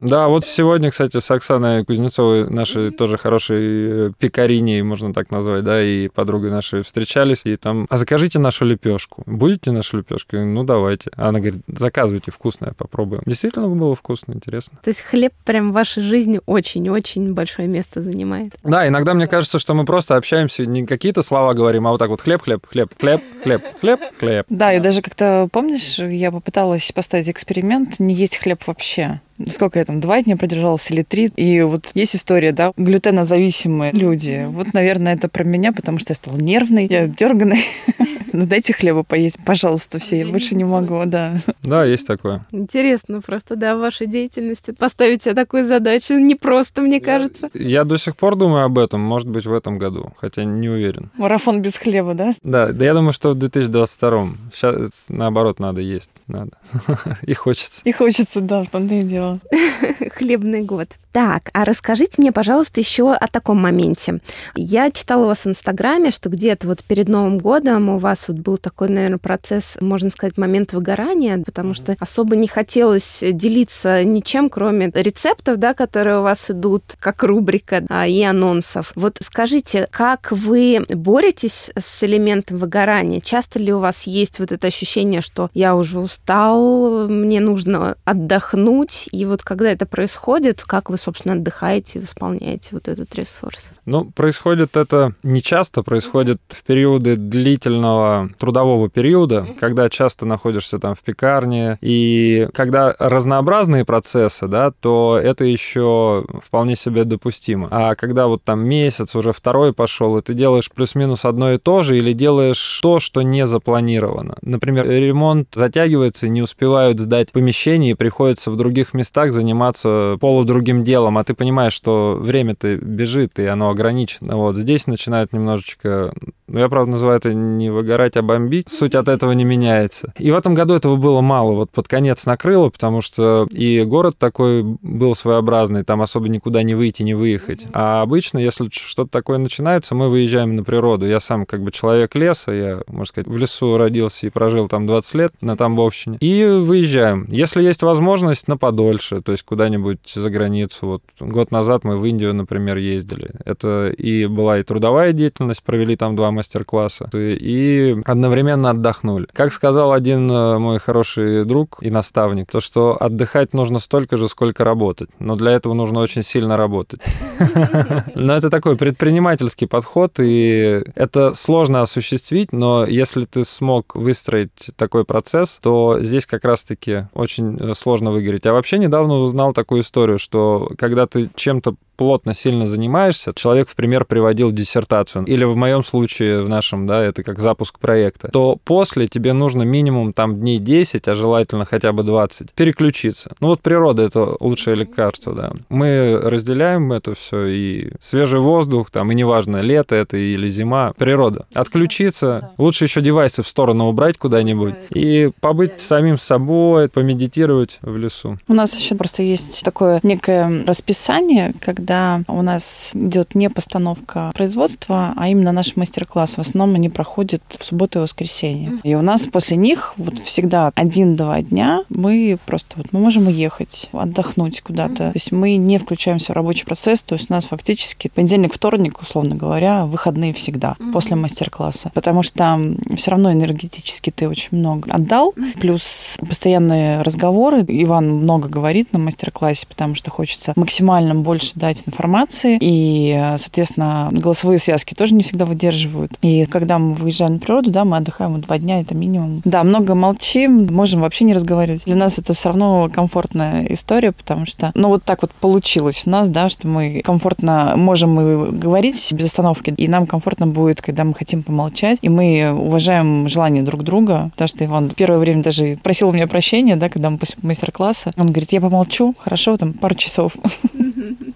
[SPEAKER 2] Да, вот сегодня, кстати, с Оксаной Кузнецовой, нашей нашей тоже хорошей э, пекариней, можно так назвать, да, и подругой нашей встречались, и там, а закажите нашу лепешку. Будете нашу лепешку? Ну, давайте. А она говорит, заказывайте, вкусное, попробуем. Действительно было вкусно, интересно.
[SPEAKER 1] То есть хлеб прям в вашей жизни очень-очень большое место занимает.
[SPEAKER 2] Да, иногда мне кажется, что мы просто общаемся, не какие-то слова говорим, а вот так вот хлеб, хлеб, хлеб, хлеб, хлеб, хлеб, хлеб.
[SPEAKER 3] Да, и даже как-то, помнишь, я попыталась поставить эксперимент, не есть хлеб вообще сколько я там, два дня продержалась или три. И вот есть история, да, глютенозависимые люди. Вот, наверное, это про меня, потому что я стала нервной, я дерганой. [laughs] Ну, дайте хлеба поесть, пожалуйста, все, я больше не могу, да.
[SPEAKER 2] Да, есть такое.
[SPEAKER 1] Интересно просто, да, в вашей деятельности поставить себе такую задачу не просто, мне кажется.
[SPEAKER 2] Я до сих пор думаю об этом, может быть, в этом году, хотя не уверен.
[SPEAKER 3] Марафон без хлеба, да?
[SPEAKER 2] Да, да я думаю, что в 2022 сейчас наоборот надо есть, надо. [laughs] И хочется.
[SPEAKER 3] И хочется, да, в том-то и дело. [laughs]
[SPEAKER 1] Хлебный год. Так, а расскажите мне, пожалуйста, еще о таком моменте. Я читала у вас в Инстаграме, что где-то вот перед Новым годом у вас вот был такой, наверное, процесс, можно сказать, момент выгорания, потому что особо не хотелось делиться ничем, кроме рецептов, да, которые у вас идут, как рубрика, а, и анонсов. Вот скажите, как вы боретесь с элементом выгорания? Часто ли у вас есть вот это ощущение, что я уже устал, мне нужно отдохнуть, и вот когда это происходит, как вы собственно, отдыхаете, восполняете вот этот ресурс?
[SPEAKER 2] Ну, происходит это не часто, происходит в периоды длительного трудового периода, когда часто находишься там в пекарне, и когда разнообразные процессы, да, то это еще вполне себе допустимо. А когда вот там месяц, уже второй пошел, и ты делаешь плюс-минус одно и то же, или делаешь то, что не запланировано. Например, ремонт затягивается, не успевают сдать помещение, и приходится в других местах заниматься полудругим делом, делом, а ты понимаешь, что время-то бежит, и оно ограничено. Вот здесь начинает немножечко ну, я, правда, называю это не выгорать, а бомбить. Суть от этого не меняется. И в этом году этого было мало. Вот под конец накрыло, потому что и город такой был своеобразный, там особо никуда не выйти, не выехать. А обычно, если что-то такое начинается, мы выезжаем на природу. Я сам как бы человек леса, я, можно сказать, в лесу родился и прожил там 20 лет на Тамбовщине. И выезжаем. Если есть возможность, на подольше, то есть куда-нибудь за границу. Вот год назад мы в Индию, например, ездили. Это и была и трудовая деятельность, провели там два мастер-класса и одновременно отдохнули. Как сказал один э, мой хороший друг и наставник, то, что отдыхать нужно столько же, сколько работать, но для этого нужно очень сильно работать. [laughs] Но это такой предпринимательский подход, и это сложно осуществить, но если ты смог выстроить такой процесс, то здесь как раз-таки очень э, сложно выгореть. А вообще недавно узнал такую историю, что когда ты чем-то плотно, сильно занимаешься, человек в пример приводил диссертацию. Или в моем случае случае в нашем, да, это как запуск проекта, то после тебе нужно минимум там дней 10, а желательно хотя бы 20, переключиться. Ну вот природа — это лучшее лекарство, да. Мы разделяем это все, и свежий воздух, там, и неважно, лето это или зима, природа. Отключиться, лучше еще девайсы в сторону убрать куда-нибудь и побыть самим собой, помедитировать в лесу.
[SPEAKER 3] У нас еще просто есть такое некое расписание, когда у нас идет не постановка производства, а именно наш мастер-класс. В основном они проходят в субботу и воскресенье. И у нас после них вот всегда один-два дня мы просто вот мы можем уехать, отдохнуть куда-то. То есть мы не включаемся в рабочий процесс, то есть у нас фактически понедельник, вторник, условно говоря, выходные всегда после мастер-класса. Потому что все равно энергетически ты очень много отдал, плюс постоянные разговоры. Иван много говорит на мастер-классе, потому что хочется максимально больше дать информации, и, соответственно, голосовые связки тоже не всегда выдерживают. И когда мы выезжаем на природу, да, мы отдыхаем два дня, это минимум. Да, много молчим, можем вообще не разговаривать. Для нас это все равно комфортная история, потому что, ну, вот так вот получилось у нас, да, что мы комфортно можем и говорить без остановки, и нам комфортно будет, когда мы хотим помолчать, и мы уважаем желание друг друга, потому что Иван первое время даже просил у меня прощения, да, когда мы после мастер-класса, он говорит, я помолчу, хорошо, там, пару часов. [laughs]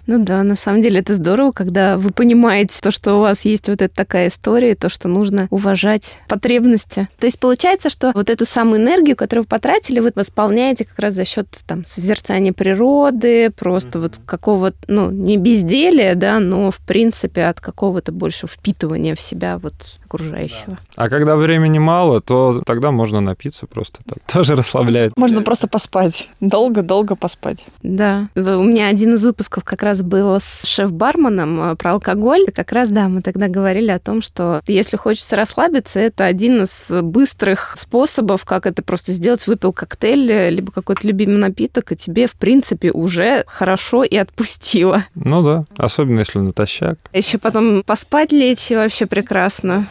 [SPEAKER 1] Ну да, на самом деле это здорово, когда вы понимаете то, что у вас есть вот эта такая история, то, что нужно уважать потребности. То есть получается, что вот эту самую энергию, которую вы потратили, вы восполняете как раз за счет там созерцания природы, просто mm-hmm. вот какого, ну, не безделия, да, но в принципе от какого-то больше впитывания в себя вот окружающего. Да.
[SPEAKER 2] А когда времени мало, то тогда можно напиться просто. Так. [laughs] Тоже расслабляет.
[SPEAKER 3] Можно просто поспать. Долго-долго поспать.
[SPEAKER 1] Да. У меня один из выпусков как раз был с шеф-барменом э, про алкоголь. Как раз, да, мы тогда говорили о том, что если хочется расслабиться, это один из быстрых способов, как это просто сделать. Выпил коктейль, э, либо какой-то любимый напиток, и тебе, в принципе, уже хорошо и отпустило.
[SPEAKER 2] Ну да, особенно если натощак.
[SPEAKER 1] Еще потом поспать лечь, и вообще прекрасно.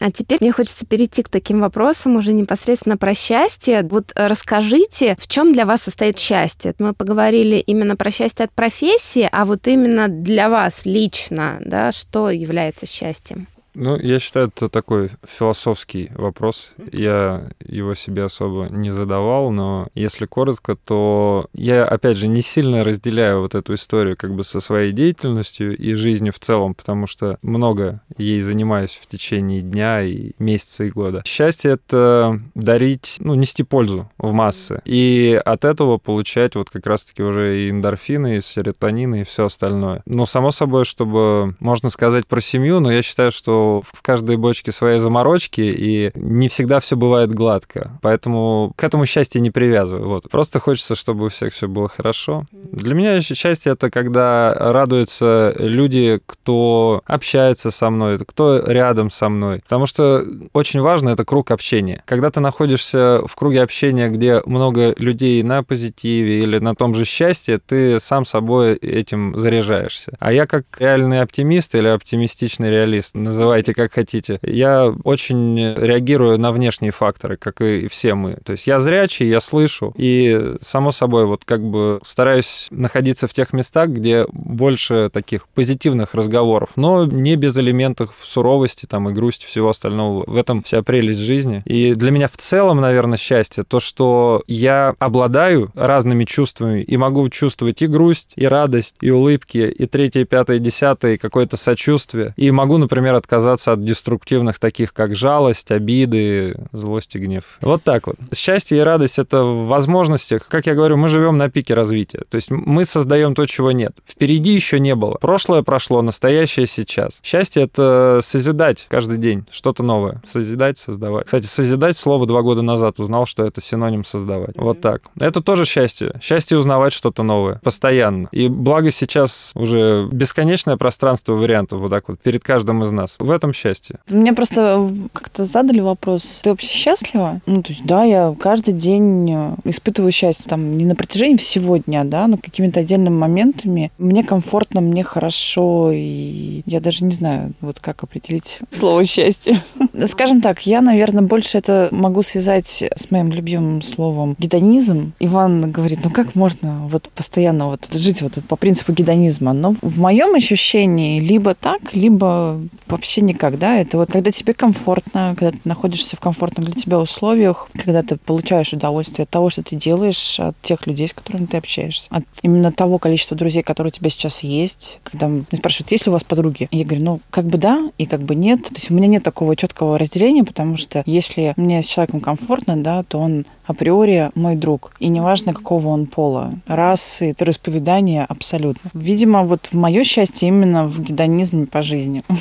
[SPEAKER 1] А теперь мне хочется перейти к таким вопросам уже непосредственно про счастье. Вот расскажите, в чем для вас состоит счастье? Мы поговорили именно про счастье от профессии, а вот именно для вас лично, да, что является счастьем?
[SPEAKER 2] Ну, я считаю, это такой философский вопрос. Я его себе особо не задавал, но если коротко, то я, опять же, не сильно разделяю вот эту историю как бы со своей деятельностью и жизнью в целом, потому что много ей занимаюсь в течение дня и месяца и года. Счастье — это дарить, ну, нести пользу в массы. И от этого получать вот как раз-таки уже и эндорфины, и серотонины, и все остальное. Но, само собой, чтобы, можно сказать про семью, но я считаю, что в каждой бочке свои заморочки, и не всегда все бывает гладко. Поэтому к этому счастье не привязываю. Вот. Просто хочется, чтобы у всех все было хорошо. Для меня счастье это когда радуются люди, кто общается со мной, кто рядом со мной. Потому что очень важно это круг общения. Когда ты находишься в круге общения, где много людей на позитиве или на том же счастье, ты сам собой этим заряжаешься. А я как реальный оптимист или оптимистичный реалист называю называйте как хотите. Я очень реагирую на внешние факторы, как и все мы. То есть я зрячий, я слышу, и, само собой, вот как бы стараюсь находиться в тех местах, где больше таких позитивных разговоров, но не без элементов суровости там и грусти, всего остального. В этом вся прелесть жизни. И для меня в целом, наверное, счастье то, что я обладаю разными чувствами и могу чувствовать и грусть, и радость, и улыбки, и третье, пятое, десятое, какое-то сочувствие. И могу, например, отказаться отказаться от деструктивных таких, как жалость, обиды, злость и гнев. Вот так вот. Счастье и радость — это в возможностях. Как я говорю, мы живем на пике развития. То есть мы создаем то, чего нет. Впереди еще не было. Прошлое прошло, настоящее сейчас. Счастье — это созидать каждый день что-то новое. Созидать, создавать. Кстати, созидать слово два года назад узнал, что это синоним создавать. Вот так. Это тоже счастье. Счастье узнавать что-то новое. Постоянно. И благо сейчас уже бесконечное пространство вариантов вот так вот перед каждым из нас. В в этом счастье.
[SPEAKER 3] Мне просто как-то задали вопрос, ты вообще счастлива? Ну, то есть, да, я каждый день э, испытываю счастье, там, не на протяжении всего дня, да, но какими-то отдельными моментами. Мне комфортно, мне хорошо, и я даже не знаю, вот как определить слово счастье. [laughs] Скажем так, я, наверное, больше это могу связать с моим любимым словом гедонизм. Иван говорит, ну как можно вот постоянно вот жить вот по принципу гедонизма? Но в моем ощущении либо так, либо вообще никак, да, это вот когда тебе комфортно, когда ты находишься в комфортных для тебя условиях, когда ты получаешь удовольствие от того, что ты делаешь, от тех людей, с которыми ты общаешься, от именно того количества друзей, которые у тебя сейчас есть. Когда меня спрашивают, есть ли у вас подруги? Я говорю, ну, как бы да и как бы нет. То есть у меня нет такого четкого разделения, потому что если мне с человеком комфортно, да, то он априори мой друг. И неважно, какого он пола, расы, вероисповедания, абсолютно. Видимо, вот в мое счастье именно в гедонизме по жизни. [laughs]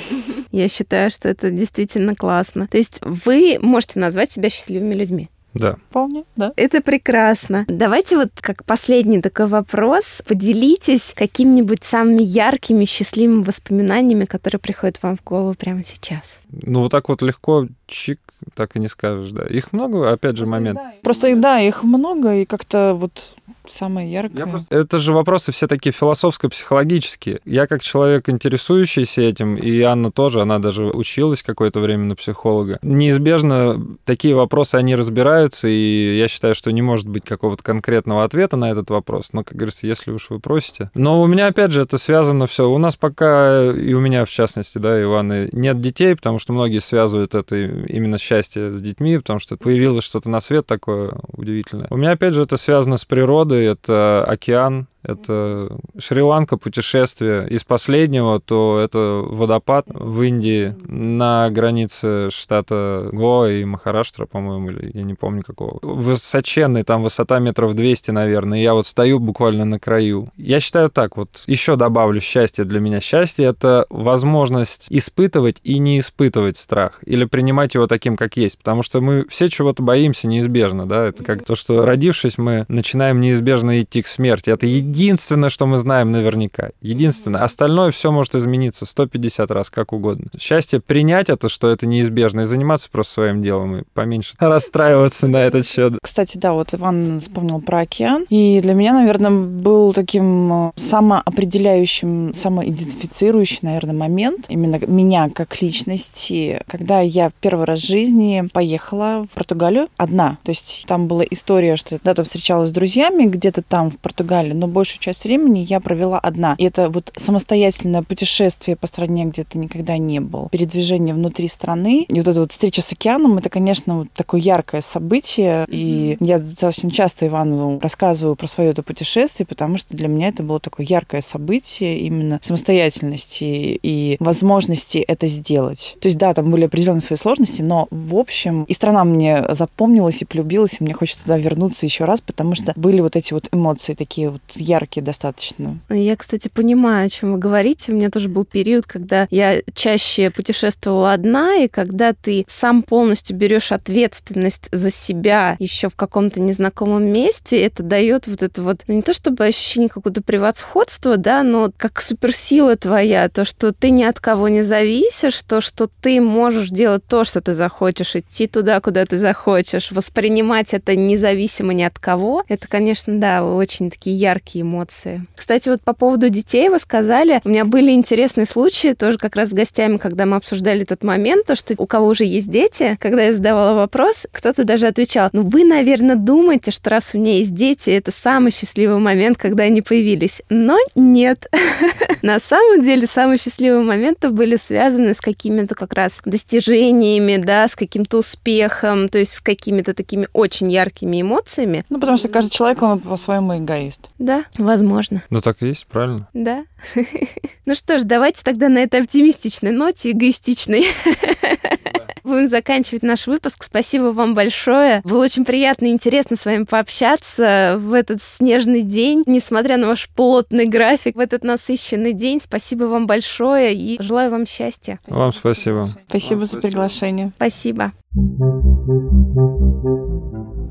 [SPEAKER 1] Я считаю, что это действительно классно. То есть вы можете назвать себя счастливыми людьми.
[SPEAKER 2] Да.
[SPEAKER 3] Вполне, да.
[SPEAKER 1] Это прекрасно. Давайте вот как последний такой вопрос. Поделитесь какими-нибудь самыми яркими, счастливыми воспоминаниями, которые приходят вам в голову прямо сейчас.
[SPEAKER 2] Ну, вот так вот легко, чик, так и не скажешь, да. Их много, опять же, момент.
[SPEAKER 3] Просто, да, их много, и как-то вот самое яркое.
[SPEAKER 2] Просто... Это же вопросы все такие философско-психологические. Я как человек, интересующийся этим, и Анна тоже, она даже училась какое-то время на психолога. Неизбежно такие вопросы, они разбираются, и я считаю, что не может быть какого-то конкретного ответа на этот вопрос. Но, как говорится, если уж вы просите. Но у меня, опять же, это связано все. У нас пока, и у меня в частности, да, Иваны, нет детей, потому что многие связывают это именно счастье с детьми, потому что появилось что-то на свет такое удивительное. У меня, опять же, это связано с природой, это океан, это Шри-Ланка, путешествие. Из последнего, то это водопад в Индии на границе штата Гоа и Махараштра, по-моему, или я не помню какого. Высоченный, там высота метров 200, наверное. Я вот стою буквально на краю. Я считаю так, вот еще добавлю счастье для меня. Счастье — это возможность испытывать и не испытывать страх. Или принимать его таким, как есть. Потому что мы все чего-то боимся неизбежно, да. Это как то, что родившись, мы начинаем неизбежно идти к смерти. Это единственное, что мы знаем наверняка. Единственное. Остальное все может измениться 150 раз, как угодно. Счастье принять это, что это неизбежно, и заниматься просто своим делом, и поменьше [laughs] расстраиваться на этот счет.
[SPEAKER 3] Кстати, да, вот Иван вспомнил про океан. И для меня, наверное, был таким э, самоопределяющим, самоидентифицирующий, наверное, момент именно меня как личности, когда я первый раз в жизни поехала в Португалию одна. То есть там была история, что я когда-то встречалась с друзьями где-то там в Португалии, но большую часть времени я провела одна. И это вот самостоятельное путешествие по стране, где ты никогда не был, передвижение внутри страны. И вот эта вот встреча с океаном, это, конечно, вот такое яркое событие. И я достаточно часто Ивану рассказываю про свое это путешествие, потому что для меня это было такое яркое событие именно самостоятельности и возможности это сделать. То есть, да, там были определенные свои сложности, но в общем и страна мне запомнилась и полюбилась, и мне хочется туда вернуться еще раз, потому что были вот эти вот эмоции такие вот яркие достаточно.
[SPEAKER 1] Я, кстати, понимаю, о чем вы говорите. У меня тоже был период, когда я чаще путешествовала одна, и когда ты сам полностью берешь ответственность за себя еще в каком-то незнакомом месте, это дает вот это вот, ну не то чтобы ощущение какого-то превосходства, да, но как суперсила твоя, то, что ты ни от кого не зависишь, то, что ты можешь делать то, что ты захочешь, идти туда, куда ты захочешь, воспринимать это независимо ни от кого, это, конечно, да, очень такие яркие яркие эмоции. Кстати, вот по поводу детей вы сказали, у меня были интересные случаи тоже как раз с гостями, когда мы обсуждали этот момент, то, что у кого уже есть дети, когда я задавала вопрос, кто-то даже отвечал, ну вы, наверное, думаете, что раз у меня есть дети, это самый счастливый момент, когда они появились. Но нет. [laughs] На самом деле, самые счастливые моменты были связаны с какими-то как раз достижениями, да, с каким-то успехом, то есть с какими-то такими очень яркими эмоциями.
[SPEAKER 3] Ну, потому что каждый человек, он по-своему эгоист.
[SPEAKER 1] Да, возможно.
[SPEAKER 2] Ну, так и есть, правильно?
[SPEAKER 1] Да. [laughs] Ну что ж, давайте тогда на этой оптимистичной ноте, эгоистичной, [laughs] будем заканчивать наш выпуск. Спасибо вам большое. Было очень приятно и интересно с вами пообщаться в этот снежный день, несмотря на ваш плотный график, в этот насыщенный день. Спасибо вам большое и желаю вам счастья.
[SPEAKER 2] Вам спасибо.
[SPEAKER 3] Спасибо за приглашение.
[SPEAKER 1] Спасибо.